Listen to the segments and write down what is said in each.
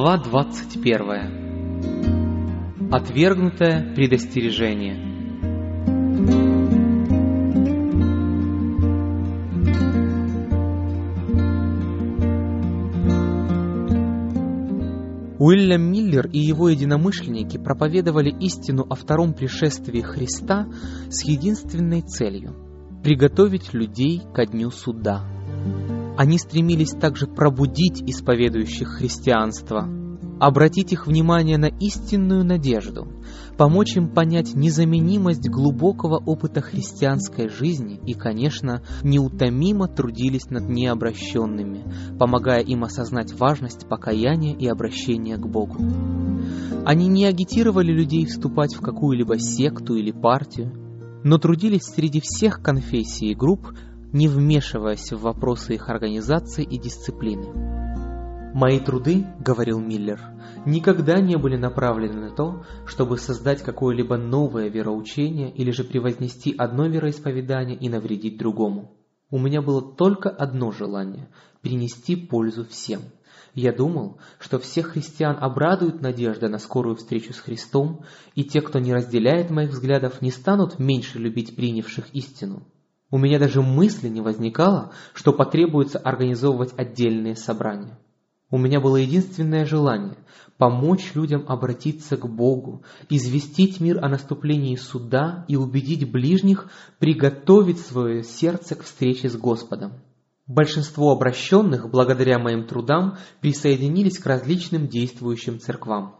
Глава 21. Отвергнутое предостережение. Уильям Миллер и его единомышленники проповедовали истину о втором пришествии Христа с единственной целью – приготовить людей ко дню суда – они стремились также пробудить исповедующих христианство, обратить их внимание на истинную надежду, помочь им понять незаменимость глубокого опыта христианской жизни и, конечно, неутомимо трудились над необращенными, помогая им осознать важность покаяния и обращения к Богу. Они не агитировали людей вступать в какую-либо секту или партию, но трудились среди всех конфессий и групп, не вмешиваясь в вопросы их организации и дисциплины. «Мои труды, — говорил Миллер, — никогда не были направлены на то, чтобы создать какое-либо новое вероучение или же превознести одно вероисповедание и навредить другому. У меня было только одно желание — принести пользу всем. Я думал, что всех христиан обрадует надежда на скорую встречу с Христом, и те, кто не разделяет моих взглядов, не станут меньше любить принявших истину. У меня даже мысли не возникало, что потребуется организовывать отдельные собрания. У меня было единственное желание – помочь людям обратиться к Богу, известить мир о наступлении суда и убедить ближних приготовить свое сердце к встрече с Господом. Большинство обращенных, благодаря моим трудам, присоединились к различным действующим церквам.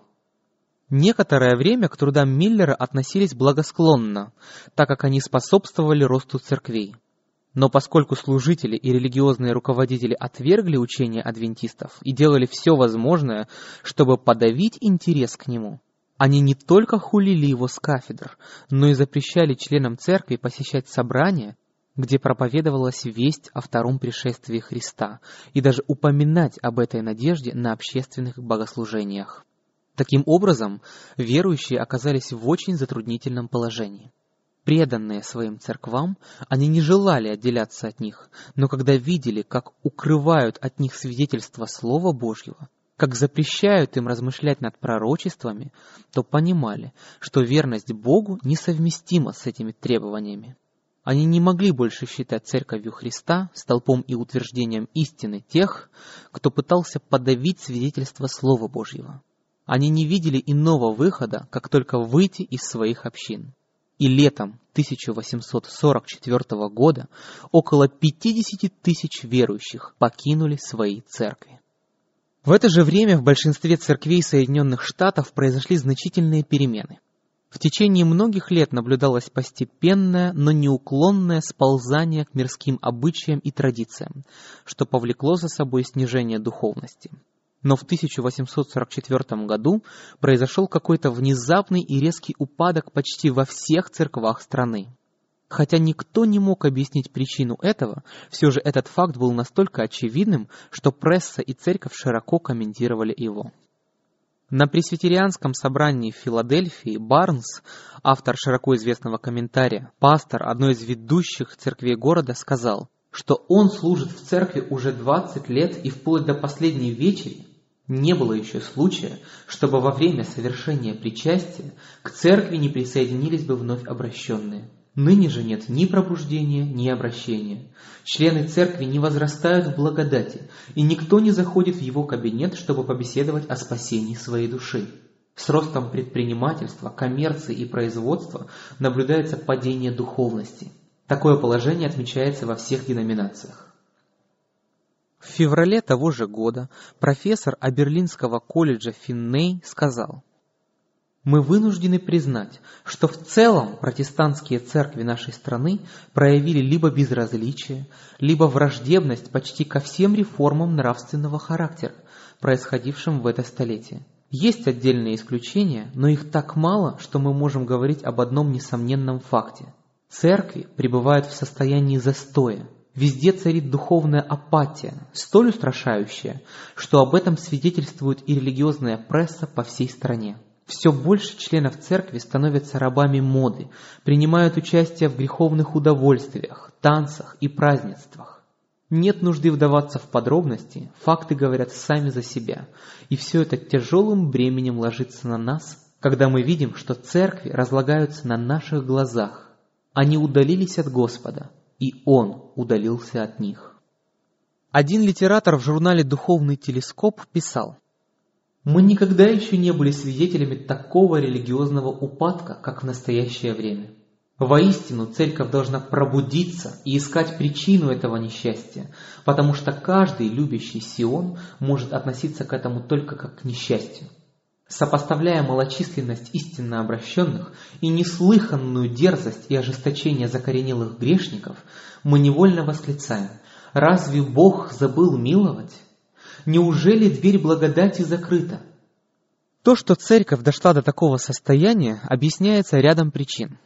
Некоторое время к трудам Миллера относились благосклонно, так как они способствовали росту церквей. Но поскольку служители и религиозные руководители отвергли учение адвентистов и делали все возможное, чтобы подавить интерес к нему, они не только хулили его с кафедр, но и запрещали членам церкви посещать собрания, где проповедовалась весть о втором пришествии Христа, и даже упоминать об этой надежде на общественных богослужениях. Таким образом, верующие оказались в очень затруднительном положении. Преданные своим церквам, они не желали отделяться от них, но когда видели, как укрывают от них свидетельства Слова Божьего, как запрещают им размышлять над пророчествами, то понимали, что верность Богу несовместима с этими требованиями. Они не могли больше считать церковью Христа столпом и утверждением истины тех, кто пытался подавить свидетельство Слова Божьего. Они не видели иного выхода, как только выйти из своих общин. И летом 1844 года около 50 тысяч верующих покинули свои церкви. В это же время в большинстве церквей Соединенных Штатов произошли значительные перемены. В течение многих лет наблюдалось постепенное, но неуклонное сползание к мирским обычаям и традициям, что повлекло за собой снижение духовности. Но в 1844 году произошел какой-то внезапный и резкий упадок почти во всех церквах страны. Хотя никто не мог объяснить причину этого, все же этот факт был настолько очевидным, что пресса и церковь широко комментировали его. На пресвитерианском собрании в Филадельфии Барнс, автор широко известного комментария, пастор одной из ведущих церквей города, сказал, что он служит в церкви уже 20 лет и вплоть до последней вечери не было еще случая, чтобы во время совершения причастия к церкви не присоединились бы вновь обращенные. Ныне же нет ни пробуждения, ни обращения. Члены церкви не возрастают в благодати, и никто не заходит в его кабинет, чтобы побеседовать о спасении своей души. С ростом предпринимательства, коммерции и производства наблюдается падение духовности. Такое положение отмечается во всех деноминациях. В феврале того же года профессор Аберлинского колледжа Финней сказал, «Мы вынуждены признать, что в целом протестантские церкви нашей страны проявили либо безразличие, либо враждебность почти ко всем реформам нравственного характера, происходившим в это столетие. Есть отдельные исключения, но их так мало, что мы можем говорить об одном несомненном факте. Церкви пребывают в состоянии застоя, Везде царит духовная апатия, столь устрашающая, что об этом свидетельствует и религиозная пресса по всей стране. Все больше членов церкви становятся рабами моды, принимают участие в греховных удовольствиях, танцах и празднествах. Нет нужды вдаваться в подробности, факты говорят сами за себя, и все это тяжелым бременем ложится на нас, когда мы видим, что церкви разлагаются на наших глазах. Они удалились от Господа, и Он удалился от них. Один литератор в журнале «Духовный телескоп» писал, «Мы никогда еще не были свидетелями такого религиозного упадка, как в настоящее время. Воистину, церковь должна пробудиться и искать причину этого несчастья, потому что каждый любящий Сион может относиться к этому только как к несчастью. Сопоставляя малочисленность истинно обращенных и неслыханную дерзость и ожесточение закоренелых грешников, мы невольно восклицаем «Разве Бог забыл миловать? Неужели дверь благодати закрыта?» То, что церковь дошла до такого состояния, объясняется рядом причин.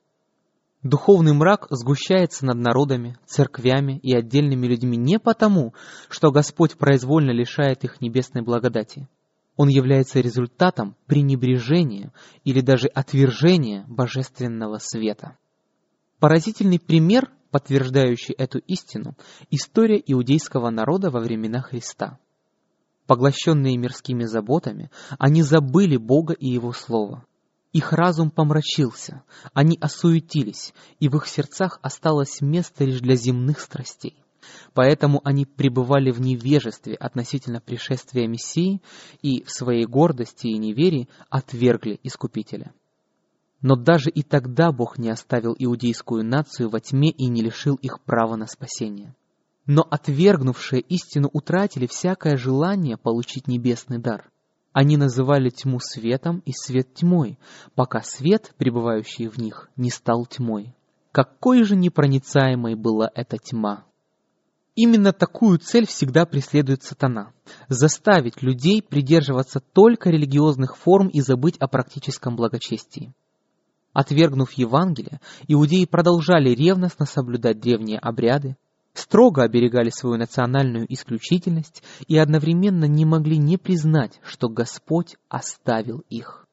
Духовный мрак сгущается над народами, церквями и отдельными людьми не потому, что Господь произвольно лишает их небесной благодати – он является результатом пренебрежения или даже отвержения божественного света. Поразительный пример, подтверждающий эту истину, история иудейского народа во времена Христа. Поглощенные мирскими заботами, они забыли Бога и Его Слово. Их разум помрачился, они осуетились, и в их сердцах осталось место лишь для земных страстей. Поэтому они пребывали в невежестве относительно пришествия Мессии и в своей гордости и неверии отвергли Искупителя. Но даже и тогда Бог не оставил иудейскую нацию во тьме и не лишил их права на спасение. Но отвергнувшие истину утратили всякое желание получить небесный дар. Они называли тьму светом и свет тьмой, пока свет, пребывающий в них, не стал тьмой. Какой же непроницаемой была эта тьма! Именно такую цель всегда преследует сатана – заставить людей придерживаться только религиозных форм и забыть о практическом благочестии. Отвергнув Евангелие, иудеи продолжали ревностно соблюдать древние обряды, строго оберегали свою национальную исключительность и одновременно не могли не признать, что Господь оставил их.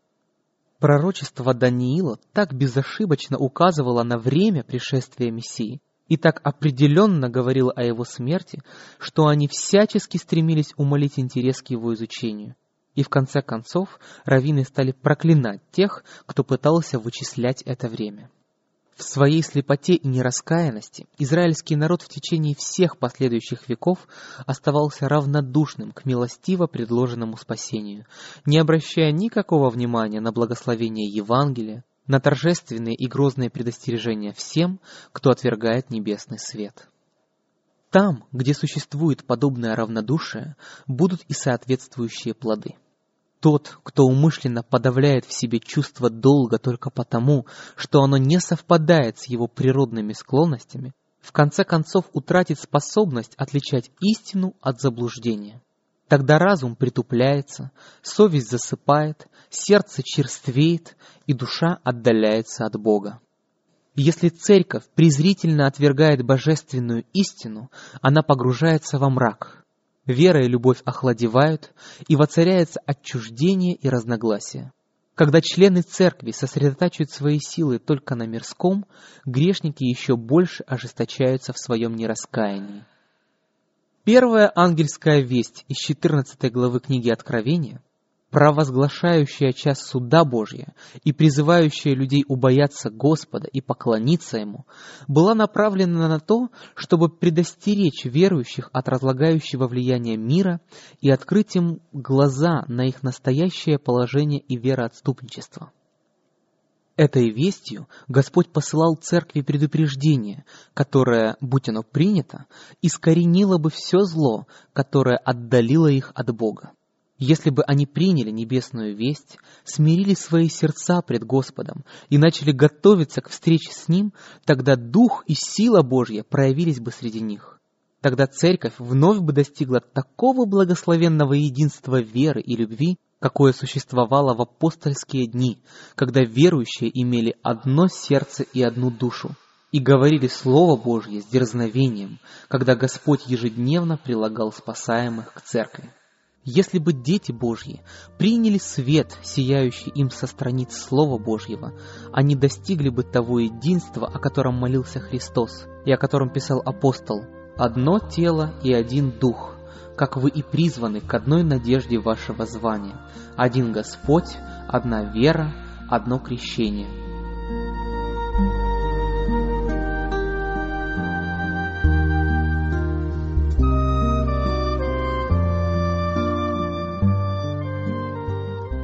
Пророчество Даниила так безошибочно указывало на время пришествия Мессии – и так определенно говорил о его смерти, что они всячески стремились умолить интерес к его изучению. И в конце концов раввины стали проклинать тех, кто пытался вычислять это время. В своей слепоте и нераскаянности израильский народ в течение всех последующих веков оставался равнодушным к милостиво предложенному спасению, не обращая никакого внимания на благословение Евангелия, на торжественные и грозные предостережения всем, кто отвергает небесный свет. Там, где существует подобное равнодушие, будут и соответствующие плоды. Тот, кто умышленно подавляет в себе чувство долга только потому, что оно не совпадает с его природными склонностями, в конце концов утратит способность отличать истину от заблуждения. Тогда разум притупляется, совесть засыпает, сердце черствеет, и душа отдаляется от Бога. Если церковь презрительно отвергает божественную истину, она погружается во мрак. Вера и любовь охладевают, и воцаряется отчуждение и разногласие. Когда члены церкви сосредотачивают свои силы только на мирском, грешники еще больше ожесточаются в своем нераскаянии. Первая ангельская весть из 14 главы книги Откровения, провозглашающая час суда Божья и призывающая людей убояться Господа и поклониться Ему, была направлена на то, чтобы предостеречь верующих от разлагающего влияния мира и открыть им глаза на их настоящее положение и вероотступничество. Этой вестью Господь посылал церкви предупреждение, которое, будь оно принято, искоренило бы все зло, которое отдалило их от Бога. Если бы они приняли небесную весть, смирили свои сердца пред Господом и начали готовиться к встрече с Ним, тогда Дух и сила Божья проявились бы среди них. Тогда церковь вновь бы достигла такого благословенного единства веры и любви, какое существовало в апостольские дни, когда верующие имели одно сердце и одну душу, и говорили Слово Божье с дерзновением, когда Господь ежедневно прилагал спасаемых к церкви. Если бы дети Божьи приняли свет, сияющий им со страниц Слова Божьего, они достигли бы того единства, о котором молился Христос и о котором писал апостол. «Одно тело и один дух, как вы и призваны к одной надежде вашего звания, один Господь, одна вера, одно крещение».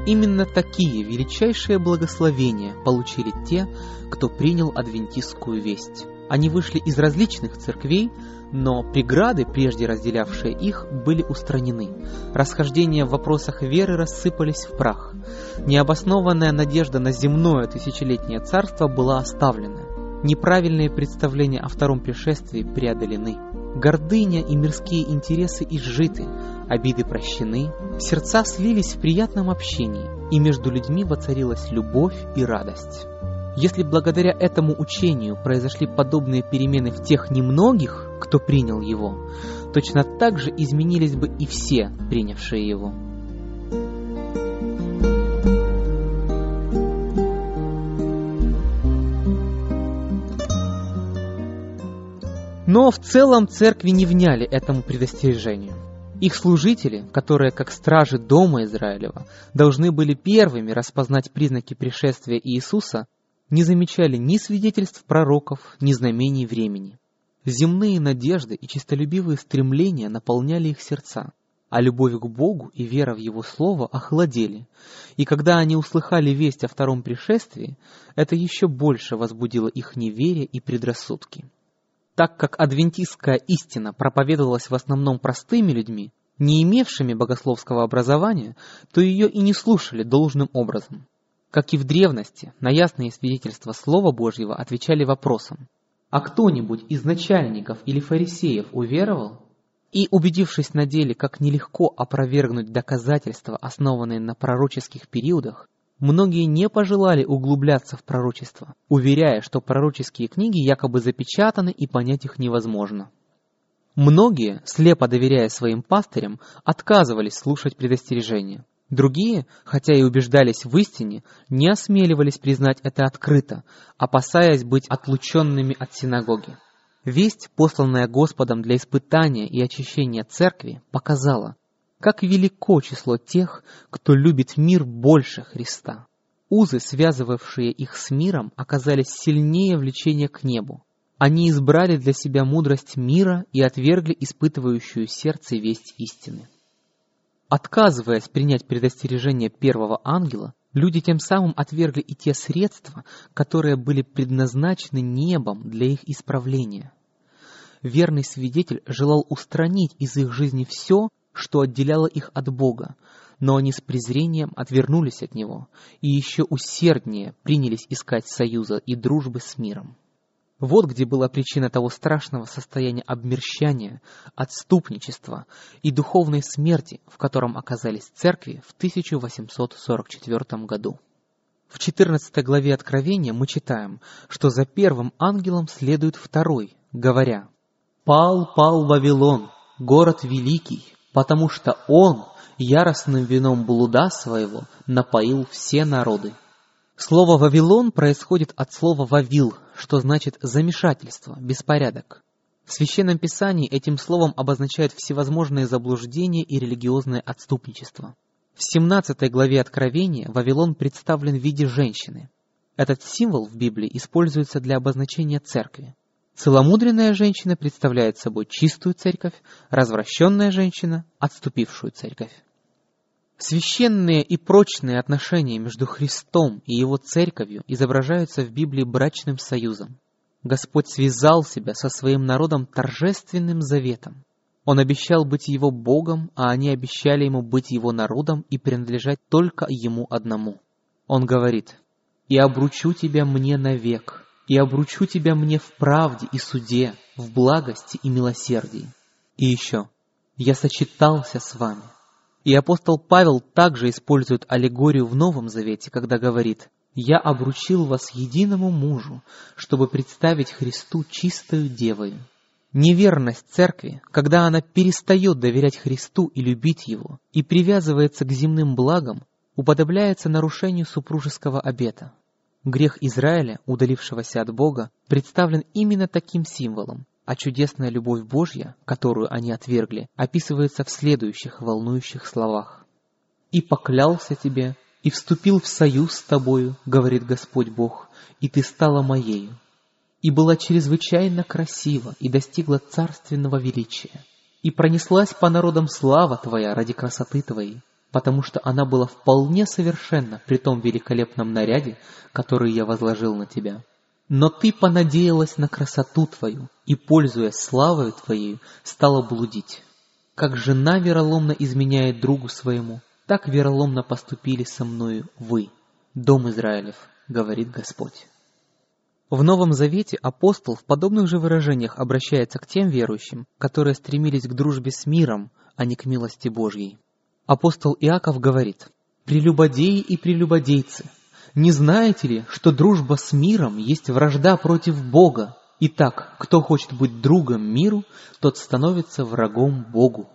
Именно такие величайшие благословения получили те, кто принял адвентистскую весть. Они вышли из различных церквей, но преграды, прежде разделявшие их, были устранены. Расхождения в вопросах веры рассыпались в прах. Необоснованная надежда на земное тысячелетнее царство была оставлена. Неправильные представления о втором пришествии преодолены. Гордыня и мирские интересы изжиты, обиды прощены, сердца слились в приятном общении, и между людьми воцарилась любовь и радость. Если благодаря этому учению произошли подобные перемены в тех немногих, кто принял его, точно так же изменились бы и все, принявшие его. Но в целом церкви не вняли этому предостережению. Их служители, которые, как стражи Дома Израилева, должны были первыми распознать признаки пришествия Иисуса, не замечали ни свидетельств пророков, ни знамений времени. Земные надежды и честолюбивые стремления наполняли их сердца, а любовь к Богу и вера в Его Слово охладели, и когда они услыхали весть о втором пришествии, это еще больше возбудило их неверие и предрассудки. Так как адвентистская истина проповедовалась в основном простыми людьми, не имевшими богословского образования, то ее и не слушали должным образом. Как и в древности, на ясные свидетельства Слова Божьего отвечали вопросом «А кто-нибудь из начальников или фарисеев уверовал?» И, убедившись на деле, как нелегко опровергнуть доказательства, основанные на пророческих периодах, Многие не пожелали углубляться в пророчество, уверяя, что пророческие книги якобы запечатаны и понять их невозможно. Многие, слепо доверяя своим пастырям, отказывались слушать предостережения. Другие, хотя и убеждались в истине, не осмеливались признать это открыто, опасаясь быть отлученными от синагоги. Весть, посланная Господом для испытания и очищения церкви, показала, как велико число тех, кто любит мир больше Христа. Узы, связывавшие их с миром, оказались сильнее влечения к небу. Они избрали для себя мудрость мира и отвергли испытывающую сердце весть истины. Отказываясь принять предостережение первого ангела, люди тем самым отвергли и те средства, которые были предназначены небом для их исправления. Верный свидетель желал устранить из их жизни все, что отделяло их от Бога, но они с презрением отвернулись от Него и еще усерднее принялись искать союза и дружбы с миром. Вот где была причина того страшного состояния обмерщания, отступничества и духовной смерти, в котором оказались церкви в 1844 году. В 14 главе Откровения мы читаем, что за первым ангелом следует второй, говоря «Пал, пал Вавилон, город великий, потому что он яростным вином блуда своего напоил все народы. Слово «Вавилон» происходит от слова «вавил», что значит «замешательство», «беспорядок». В Священном Писании этим словом обозначают всевозможные заблуждения и религиозное отступничество. В 17 главе Откровения Вавилон представлен в виде женщины. Этот символ в Библии используется для обозначения церкви. Целомудренная женщина представляет собой чистую церковь, развращенная женщина – отступившую церковь. Священные и прочные отношения между Христом и Его церковью изображаются в Библии брачным союзом. Господь связал себя со своим народом торжественным заветом. Он обещал быть Его Богом, а они обещали Ему быть Его народом и принадлежать только Ему одному. Он говорит, «И обручу тебя мне навек, и обручу тебя мне в правде и суде, в благости и милосердии. И еще, я сочетался с вами. И апостол Павел также использует аллегорию в Новом Завете, когда говорит, «Я обручил вас единому мужу, чтобы представить Христу чистою девою». Неверность церкви, когда она перестает доверять Христу и любить Его, и привязывается к земным благам, уподобляется нарушению супружеского обета. Грех Израиля, удалившегося от Бога, представлен именно таким символом, А чудесная любовь Божья, которую они отвергли, описывается в следующих волнующих словах. «И поклялся тебе, и вступил в союз с тобою, говорит Господь Бог, и ты стала моею, и была чрезвычайно красива и достигла царственного величия, и пронеслась по народам слава твоя ради красоты твоей, потому что она была вполне совершенна при том великолепном наряде, который я возложил на тебя. Но ты понадеялась на красоту твою, и, пользуясь славою твоей, стала блудить. Как жена вероломно изменяет другу своему, так вероломно поступили со мною вы, дом Израилев, говорит Господь. В Новом Завете апостол в подобных же выражениях обращается к тем верующим, которые стремились к дружбе с миром, а не к милости Божьей. Апостол Иаков говорит, «Прелюбодеи и прелюбодейцы, не знаете ли, что дружба с миром есть вражда против Бога? Итак, кто хочет быть другом миру, тот становится врагом Богу».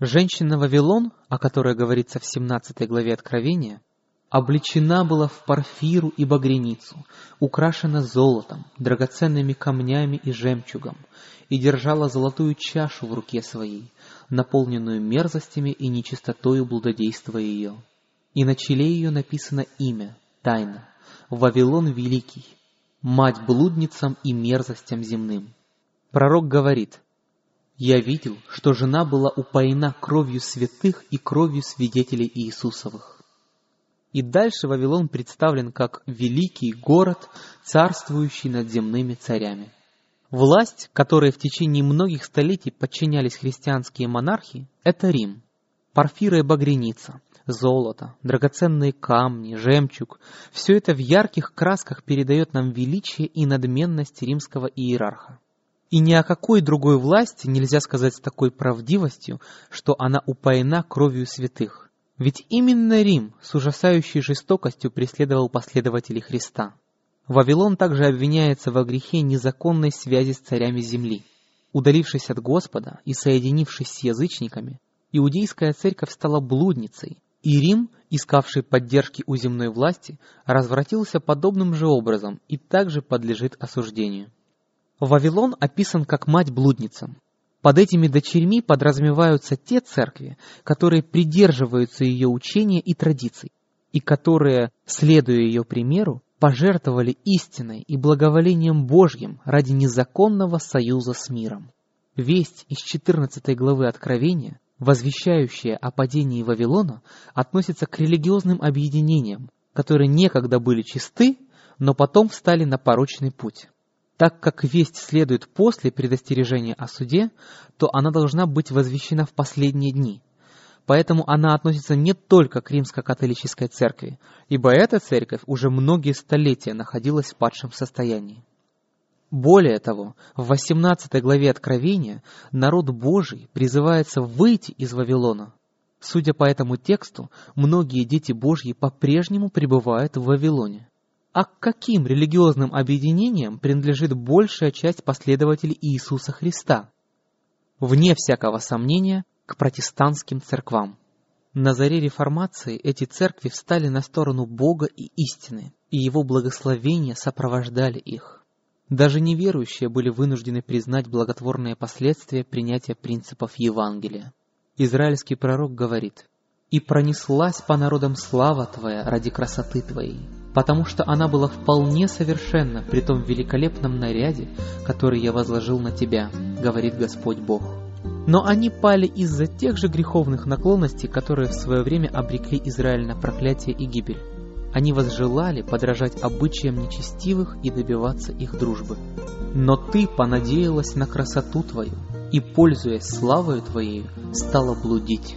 Женщина Вавилон, о которой говорится в 17 главе Откровения, облечена была в парфиру и багряницу, украшена золотом, драгоценными камнями и жемчугом, и держала золотую чашу в руке своей, наполненную мерзостями и нечистотою блудодейства ее. И на челе ее написано имя, тайна, Вавилон Великий, мать блудницам и мерзостям земным. Пророк говорит, «Я видел, что жена была упоена кровью святых и кровью свидетелей Иисусовых». И дальше Вавилон представлен как великий город, царствующий над земными царями. Власть, которой в течение многих столетий подчинялись христианские монархи, это Рим. Парфира и багряница, золото, драгоценные камни, жемчуг – все это в ярких красках передает нам величие и надменность римского иерарха. И ни о какой другой власти нельзя сказать с такой правдивостью, что она упоена кровью святых. Ведь именно Рим с ужасающей жестокостью преследовал последователей Христа. Вавилон также обвиняется во грехе незаконной связи с царями земли. Удалившись от Господа и соединившись с язычниками, иудейская церковь стала блудницей, и Рим, искавший поддержки у земной власти, развратился подобным же образом и также подлежит осуждению. Вавилон описан как мать блудницам. Под этими дочерьми подразумеваются те церкви, которые придерживаются ее учения и традиций, и которые, следуя ее примеру, пожертвовали истиной и благоволением Божьим ради незаконного союза с миром. Весть из 14 главы Откровения, возвещающая о падении Вавилона, относится к религиозным объединениям, которые некогда были чисты, но потом встали на порочный путь. Так как весть следует после предостережения о суде, то она должна быть возвещена в последние дни – Поэтому она относится не только к римско-католической церкви, ибо эта церковь уже многие столетия находилась в падшем состоянии. Более того, в 18 главе Откровения народ Божий призывается выйти из Вавилона. Судя по этому тексту, многие дети Божьи по-прежнему пребывают в Вавилоне. А к каким религиозным объединениям принадлежит большая часть последователей Иисуса Христа? Вне всякого сомнения, к протестантским церквам. На заре реформации эти церкви встали на сторону Бога и истины, и Его благословения сопровождали их. Даже неверующие были вынуждены признать благотворные последствия принятия принципов Евангелия. Израильский пророк говорит, «И пронеслась по народам слава Твоя ради красоты Твоей, потому что она была вполне совершенна при том великолепном наряде, который я возложил на Тебя, говорит Господь Бог». Но они пали из-за тех же греховных наклонностей, которые в свое время обрекли Израиль на проклятие и гибель. Они возжелали подражать обычаям нечестивых и добиваться их дружбы. Но ты понадеялась на красоту твою, и, пользуясь славою твоей, стала блудить.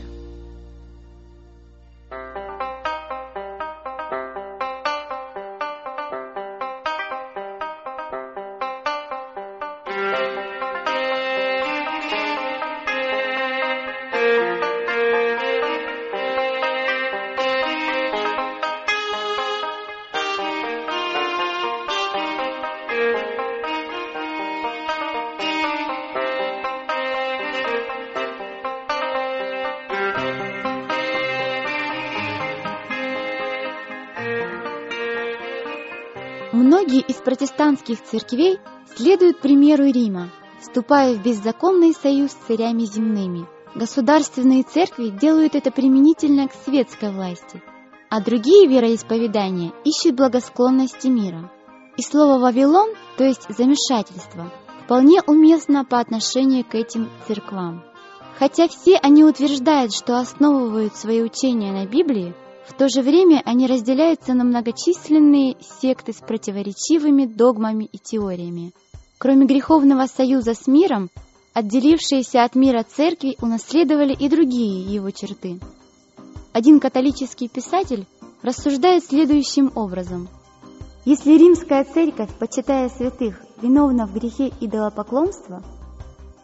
Многие из протестантских церквей следуют примеру Рима, вступая в беззаконный союз с царями земными. Государственные церкви делают это применительно к светской власти, а другие вероисповедания ищут благосклонности мира. И слово «Вавилон», то есть «замешательство», вполне уместно по отношению к этим церквам. Хотя все они утверждают, что основывают свои учения на Библии, в то же время они разделяются на многочисленные секты с противоречивыми догмами и теориями. Кроме греховного союза с миром, отделившиеся от мира церкви унаследовали и другие его черты. Один католический писатель рассуждает следующим образом. Если римская церковь, почитая святых, виновна в грехе идолопоклонства –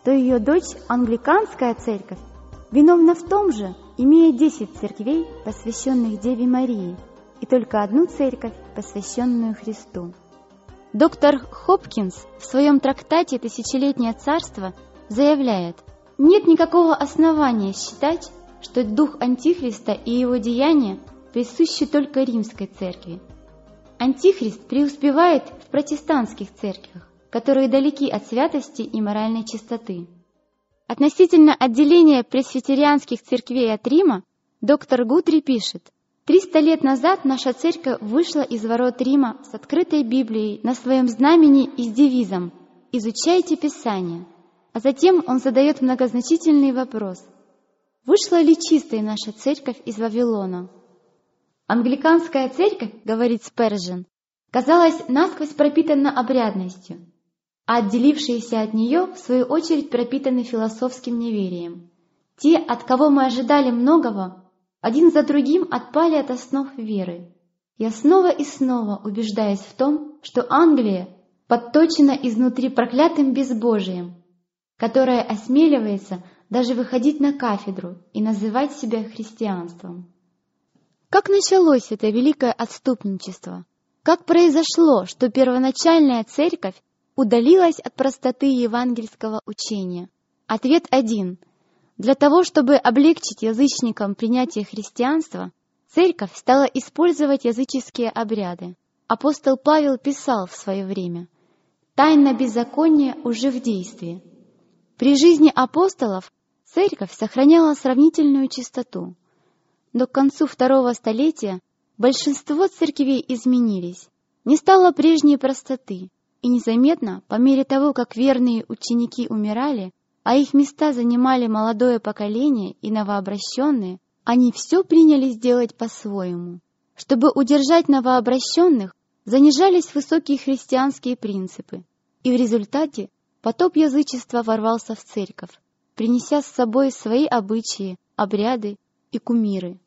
то ее дочь, англиканская церковь, виновна в том же, имея десять церквей, посвященных Деве Марии, и только одну церковь, посвященную Христу. Доктор Хопкинс в своем трактате «Тысячелетнее царство» заявляет, нет никакого основания считать, что дух Антихриста и его деяния присущи только римской церкви. Антихрист преуспевает в протестантских церквях, которые далеки от святости и моральной чистоты. Относительно отделения пресвитерианских церквей от Рима доктор Гутри пишет, «Триста лет назад наша церковь вышла из ворот Рима с открытой Библией на своем знамени и с девизом «Изучайте Писание». А затем он задает многозначительный вопрос. Вышла ли чистая наша церковь из Вавилона? Англиканская церковь, говорит Спержен, казалась насквозь пропитана обрядностью а отделившиеся от нее, в свою очередь, пропитаны философским неверием. Те, от кого мы ожидали многого, один за другим отпали от основ веры. Я снова и снова убеждаюсь в том, что Англия подточена изнутри проклятым безбожием, которое осмеливается даже выходить на кафедру и называть себя христианством. Как началось это великое отступничество? Как произошло, что первоначальная церковь удалилась от простоты евангельского учения? Ответ один. Для того, чтобы облегчить язычникам принятие христианства, церковь стала использовать языческие обряды. Апостол Павел писал в свое время «Тайна беззакония уже в действии». При жизни апостолов церковь сохраняла сравнительную чистоту, но к концу второго столетия большинство церквей изменились, не стало прежней простоты, и незаметно, по мере того, как верные ученики умирали, а их места занимали молодое поколение и новообращенные, они все принялись делать по-своему. Чтобы удержать новообращенных, занижались высокие христианские принципы, и в результате потоп язычества ворвался в церковь, принеся с собой свои обычаи, обряды и кумиры.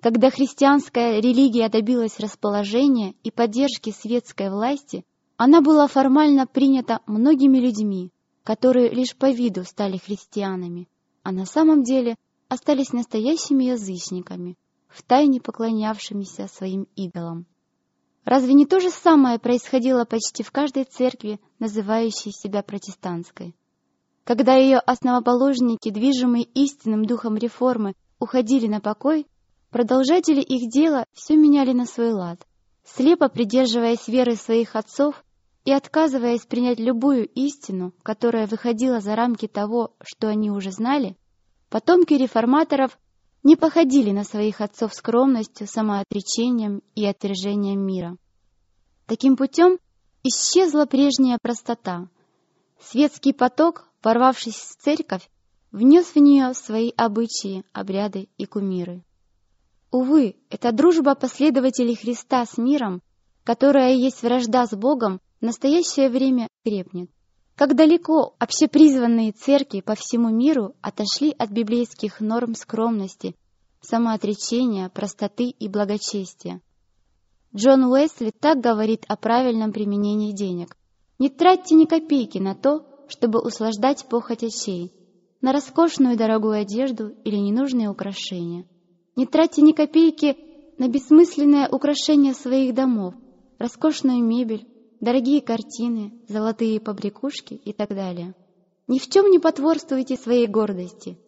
Когда христианская религия добилась расположения и поддержки светской власти, она была формально принята многими людьми, которые лишь по виду стали христианами, а на самом деле остались настоящими язычниками, втайне поклонявшимися своим идолам. Разве не то же самое происходило почти в каждой церкви, называющей себя протестантской? Когда ее основоположники, движимые истинным духом реформы, уходили на покой, продолжатели их дела все меняли на свой лад. Слепо придерживаясь веры своих отцов, и отказываясь принять любую истину, которая выходила за рамки того, что они уже знали, потомки реформаторов не походили на своих отцов скромностью, самоотречением и отвержением мира. Таким путем исчезла прежняя простота. Светский поток, порвавшись в церковь, внес в нее свои обычаи, обряды и кумиры. Увы, эта дружба последователей Христа с миром, которая есть вражда с Богом, в настоящее время крепнет. Как далеко общепризванные церкви по всему миру отошли от библейских норм скромности, самоотречения, простоты и благочестия. Джон Уэсли так говорит о правильном применении денег. Не тратьте ни копейки на то, чтобы услаждать похоть очей, на роскошную дорогую одежду или ненужные украшения. Не тратьте ни копейки на бессмысленное украшение своих домов, роскошную мебель, дорогие картины, золотые побрякушки и так далее. Ни в чем не потворствуйте своей гордости.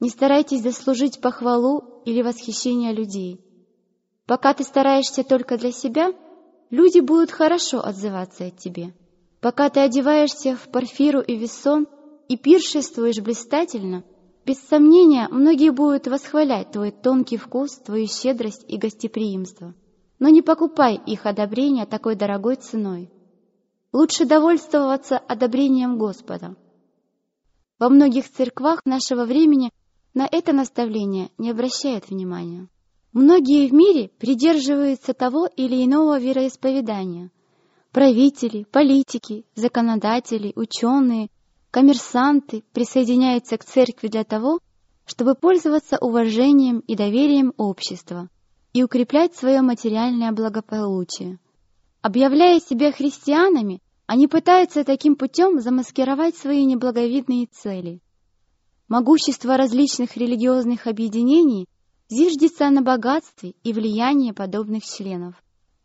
Не старайтесь заслужить похвалу или восхищение людей. Пока ты стараешься только для себя, люди будут хорошо отзываться о тебе. Пока ты одеваешься в парфиру и весон и пиршествуешь блистательно, без сомнения, многие будут восхвалять твой тонкий вкус, твою щедрость и гостеприимство. Но не покупай их одобрения такой дорогой ценой. Лучше довольствоваться одобрением Господа. Во многих церквах нашего времени на это наставление не обращают внимания. Многие в мире придерживаются того или иного вероисповедания. Правители, политики, законодатели, ученые, коммерсанты присоединяются к церкви для того, чтобы пользоваться уважением и доверием общества и укреплять свое материальное благополучие. Объявляя себя христианами, они пытаются таким путем замаскировать свои неблаговидные цели. Могущество различных религиозных объединений зиждется на богатстве и влиянии подобных членов.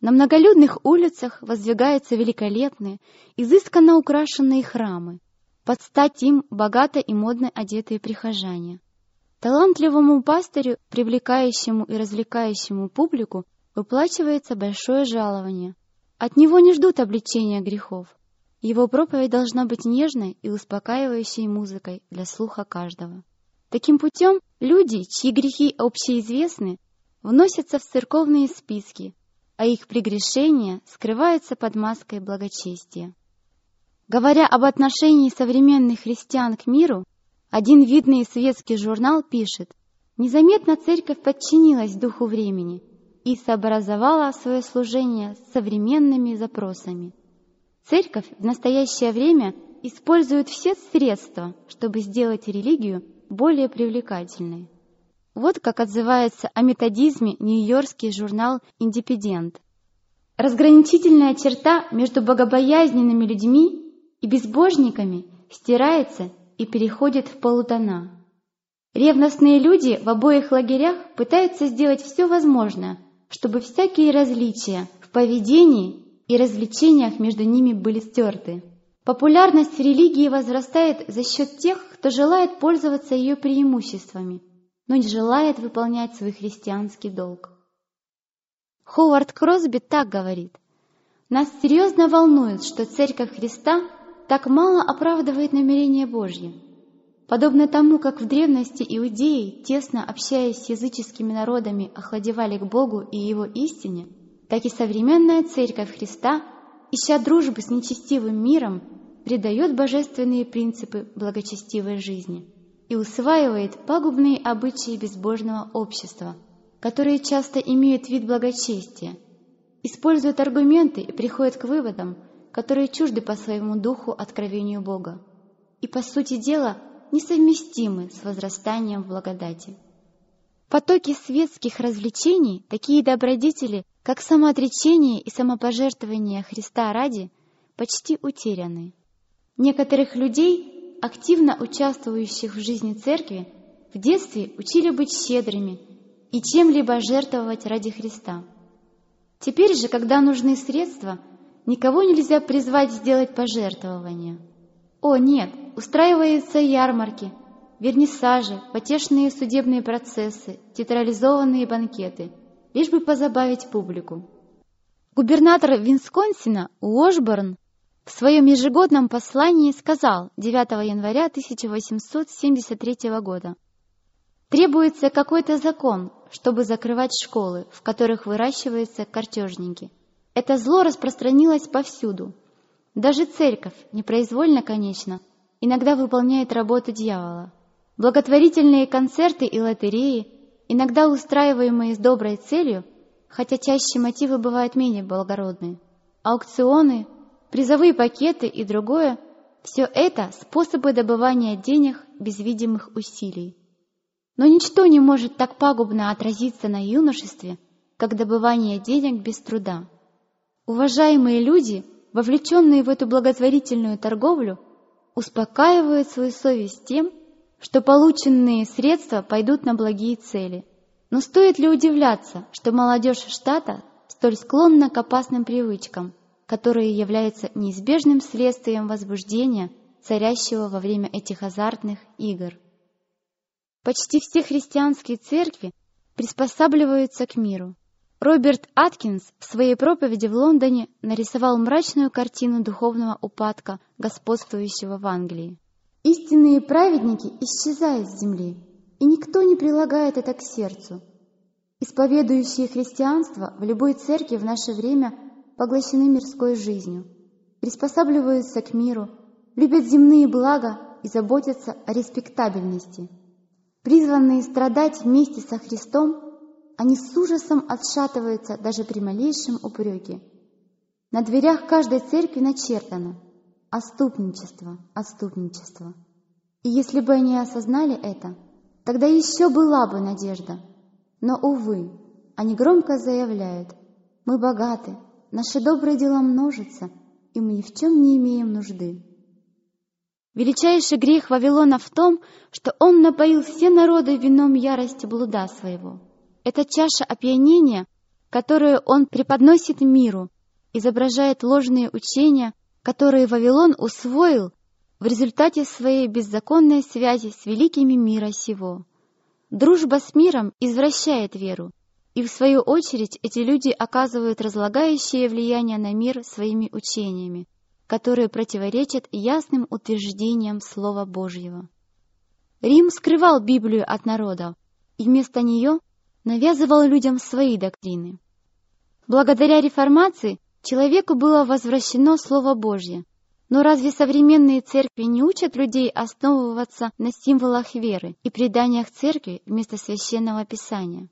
На многолюдных улицах воздвигаются великолепные, изысканно украшенные храмы, под стать им богато и модно одетые прихожане. Талантливому пастырю, привлекающему и развлекающему публику, выплачивается большое жалование. От него не ждут обличения грехов. Его проповедь должна быть нежной и успокаивающей музыкой для слуха каждого. Таким путем люди, чьи грехи общеизвестны, вносятся в церковные списки, а их прегрешения скрываются под маской благочестия. Говоря об отношении современных христиан к миру, один видный светский журнал пишет, «Незаметно церковь подчинилась духу времени и сообразовала свое служение с современными запросами. Церковь в настоящее время использует все средства, чтобы сделать религию более привлекательной. Вот как отзывается о методизме нью-йоркский журнал «Индепендент». Разграничительная черта между богобоязненными людьми и безбожниками стирается и переходит в полутона. Ревностные люди в обоих лагерях пытаются сделать все возможное, чтобы всякие различия в поведении и развлечениях между ними были стерты. Популярность религии возрастает за счет тех, кто желает пользоваться ее преимуществами, но не желает выполнять свой христианский долг. Ховард Кросби так говорит. Нас серьезно волнует, что Церковь Христа так мало оправдывает намерения Божьи. Подобно тому, как в древности иудеи, тесно общаясь с языческими народами, охладевали к Богу и Его истине, так и современная Церковь Христа, ища дружбы с нечестивым миром, предает божественные принципы благочестивой жизни и усваивает пагубные обычаи безбожного общества, которые часто имеют вид благочестия, используют аргументы и приходят к выводам, которые чужды по своему духу откровению Бога и, по сути дела, несовместимы с возрастанием в благодати. В потоке светских развлечений такие добродетели, как самоотречение и самопожертвование Христа ради, почти утеряны. Некоторых людей, активно участвующих в жизни церкви, в детстве учили быть щедрыми и чем-либо жертвовать ради Христа. Теперь же, когда нужны средства, никого нельзя призвать сделать пожертвования. О, нет, устраиваются ярмарки, вернисажи, потешные судебные процессы, театрализованные банкеты, лишь бы позабавить публику. Губернатор Винсконсина Уошборн в своем ежегодном послании сказал 9 января 1873 года, «Требуется какой-то закон, чтобы закрывать школы, в которых выращиваются картежники. Это зло распространилось повсюду. Даже церковь, непроизвольно, конечно, иногда выполняет работу дьявола. Благотворительные концерты и лотереи, иногда устраиваемые с доброй целью, хотя чаще мотивы бывают менее благородные, аукционы, призовые пакеты и другое – все это способы добывания денег без видимых усилий. Но ничто не может так пагубно отразиться на юношестве, как добывание денег без труда. Уважаемые люди, вовлеченные в эту благотворительную торговлю, успокаивают свою совесть тем, что полученные средства пойдут на благие цели. Но стоит ли удивляться, что молодежь штата столь склонна к опасным привычкам – которые являются неизбежным следствием возбуждения, царящего во время этих азартных игр. Почти все христианские церкви приспосабливаются к миру. Роберт Аткинс в своей проповеди в Лондоне нарисовал мрачную картину духовного упадка, господствующего в Англии. Истинные праведники исчезают с земли, и никто не прилагает это к сердцу. Исповедующие христианство в любой церкви в наше время поглощены мирской жизнью, приспосабливаются к миру, любят земные блага и заботятся о респектабельности. Призванные страдать вместе со Христом, они с ужасом отшатываются даже при малейшем упреке. На дверях каждой церкви начертано «Оступничество, оступничество». И если бы они осознали это, тогда еще была бы надежда – но, увы, они громко заявляют, мы богаты, наши добрые дела множатся, и мы ни в чем не имеем нужды. Величайший грех Вавилона в том, что он напоил все народы вином ярости блуда своего. Это чаша опьянения, которую он преподносит миру, изображает ложные учения, которые Вавилон усвоил в результате своей беззаконной связи с великими мира сего. Дружба с миром извращает веру, и в свою очередь эти люди оказывают разлагающее влияние на мир своими учениями, которые противоречат ясным утверждениям Слова Божьего. Рим скрывал Библию от народа и вместо нее навязывал людям свои доктрины. Благодаря реформации человеку было возвращено Слово Божье – но разве современные церкви не учат людей основываться на символах веры и преданиях церкви вместо священного писания?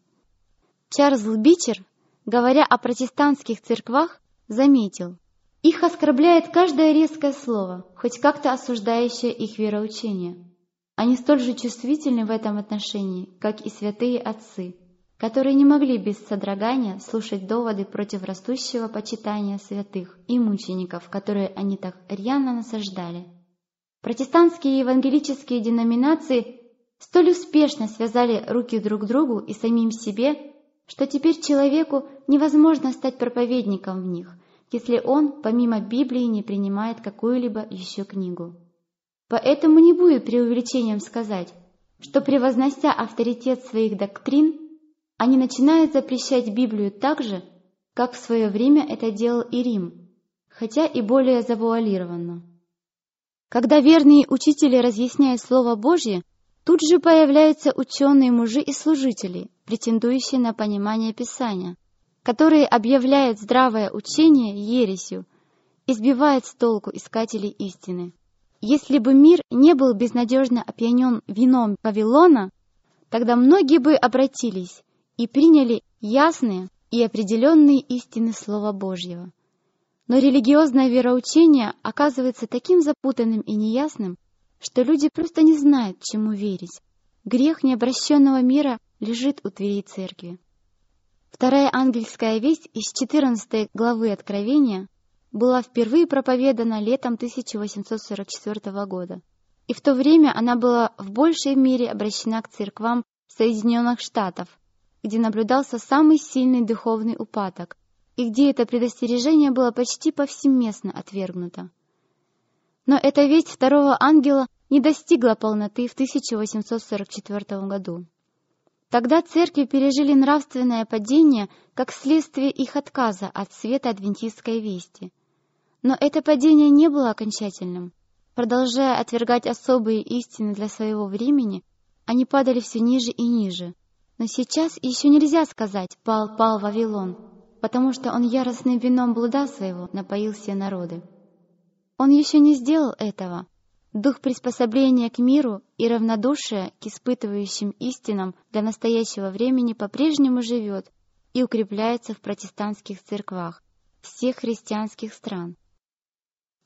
Чарльз Бичер, говоря о протестантских церквах, заметил, их оскорбляет каждое резкое слово, хоть как-то осуждающее их вероучение. Они столь же чувствительны в этом отношении, как и святые отцы – которые не могли без содрогания слушать доводы против растущего почитания святых и мучеников, которые они так рьяно насаждали. Протестантские и евангелические деноминации столь успешно связали руки друг другу и самим себе, что теперь человеку невозможно стать проповедником в них, если он, помимо Библии, не принимает какую-либо еще книгу. Поэтому не будет преувеличением сказать, что превознося авторитет своих доктрин, они начинают запрещать Библию так же, как в свое время это делал и Рим, хотя и более завуалированно. Когда верные учители разъясняют Слово Божье, тут же появляются ученые мужи и служители, претендующие на понимание Писания, которые объявляют здравое учение ересью, избивают с толку искателей истины. Если бы мир не был безнадежно опьянен вином Вавилона, тогда многие бы обратились и приняли ясные и определенные истины Слова Божьего. Но религиозное вероучение оказывается таким запутанным и неясным, что люди просто не знают, чему верить. Грех необращенного мира лежит у дверей церкви. Вторая ангельская весть из 14 главы Откровения была впервые проповедана летом 1844 года, и в то время она была в большей мере обращена к церквам Соединенных Штатов, где наблюдался самый сильный духовный упадок, и где это предостережение было почти повсеместно отвергнуто. Но эта весть второго ангела не достигла полноты в 1844 году. Тогда церкви пережили нравственное падение как следствие их отказа от света адвентистской вести. Но это падение не было окончательным. Продолжая отвергать особые истины для своего времени, они падали все ниже и ниже – но сейчас еще нельзя сказать «пал, пал Вавилон», потому что он яростным вином блуда своего напоил все народы. Он еще не сделал этого. Дух приспособления к миру и равнодушия к испытывающим истинам для настоящего времени по-прежнему живет и укрепляется в протестантских церквах всех христианских стран.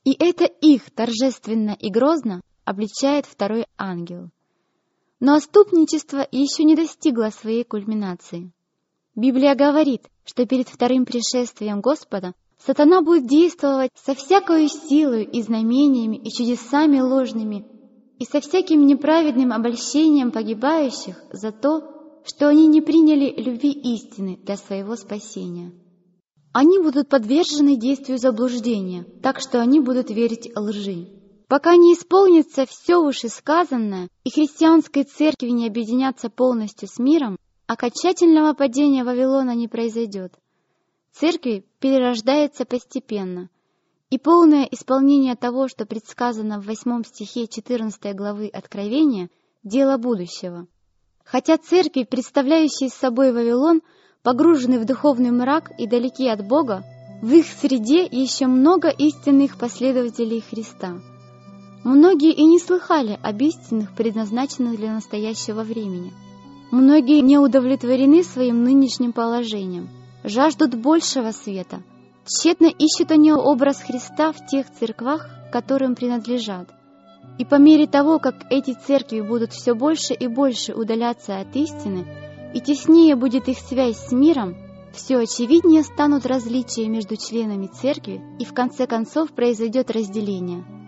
И это их торжественно и грозно обличает второй ангел — но отступничество еще не достигло своей кульминации. Библия говорит, что перед вторым пришествием Господа сатана будет действовать со всякой силой и знамениями и чудесами ложными и со всяким неправедным обольщением погибающих за то, что они не приняли любви истины для своего спасения. Они будут подвержены действию заблуждения, так что они будут верить лжи. Пока не исполнится все вышесказанное, и христианской церкви не объединятся полностью с миром, Окончательного падения Вавилона не произойдет. Церковь перерождается постепенно, и полное исполнение того, что предсказано в 8 стихе 14 главы Откровения, дело будущего. Хотя церкви, представляющие собой Вавилон, погружены в духовный мрак и далеки от Бога, в их среде еще много истинных последователей Христа. Многие и не слыхали об истинных, предназначенных для настоящего времени. Многие не удовлетворены своим нынешним положением, жаждут большего света, тщетно ищут они образ Христа в тех церквах, которым принадлежат. И по мере того, как эти церкви будут все больше и больше удаляться от истины, и теснее будет их связь с миром, все очевиднее станут различия между членами церкви, и в конце концов произойдет разделение.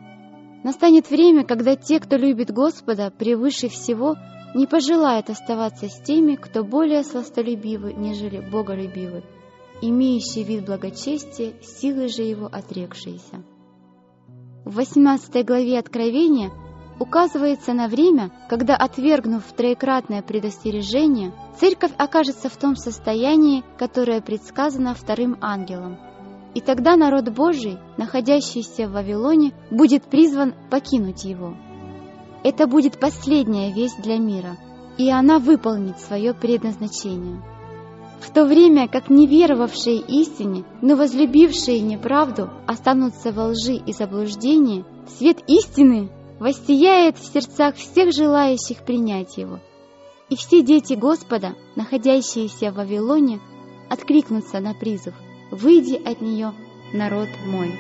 Настанет время, когда те, кто любит Господа превыше всего, не пожелают оставаться с теми, кто более сластолюбивы, нежели боголюбивы, имеющий вид благочестия, силы же его отрекшиеся. В 18 главе Откровения указывается на время, когда, отвергнув троекратное предостережение, церковь окажется в том состоянии, которое предсказано вторым ангелом. И тогда народ Божий, находящийся в Вавилоне, будет призван покинуть его. Это будет последняя весть для мира, и она выполнит свое предназначение в то время как неверовавшие истине, но возлюбившие неправду останутся во лжи и заблуждении, свет истины воссияет в сердцах всех желающих принять его. И все дети Господа, находящиеся в Вавилоне, откликнутся на призыв «Выйди от нее, народ мой».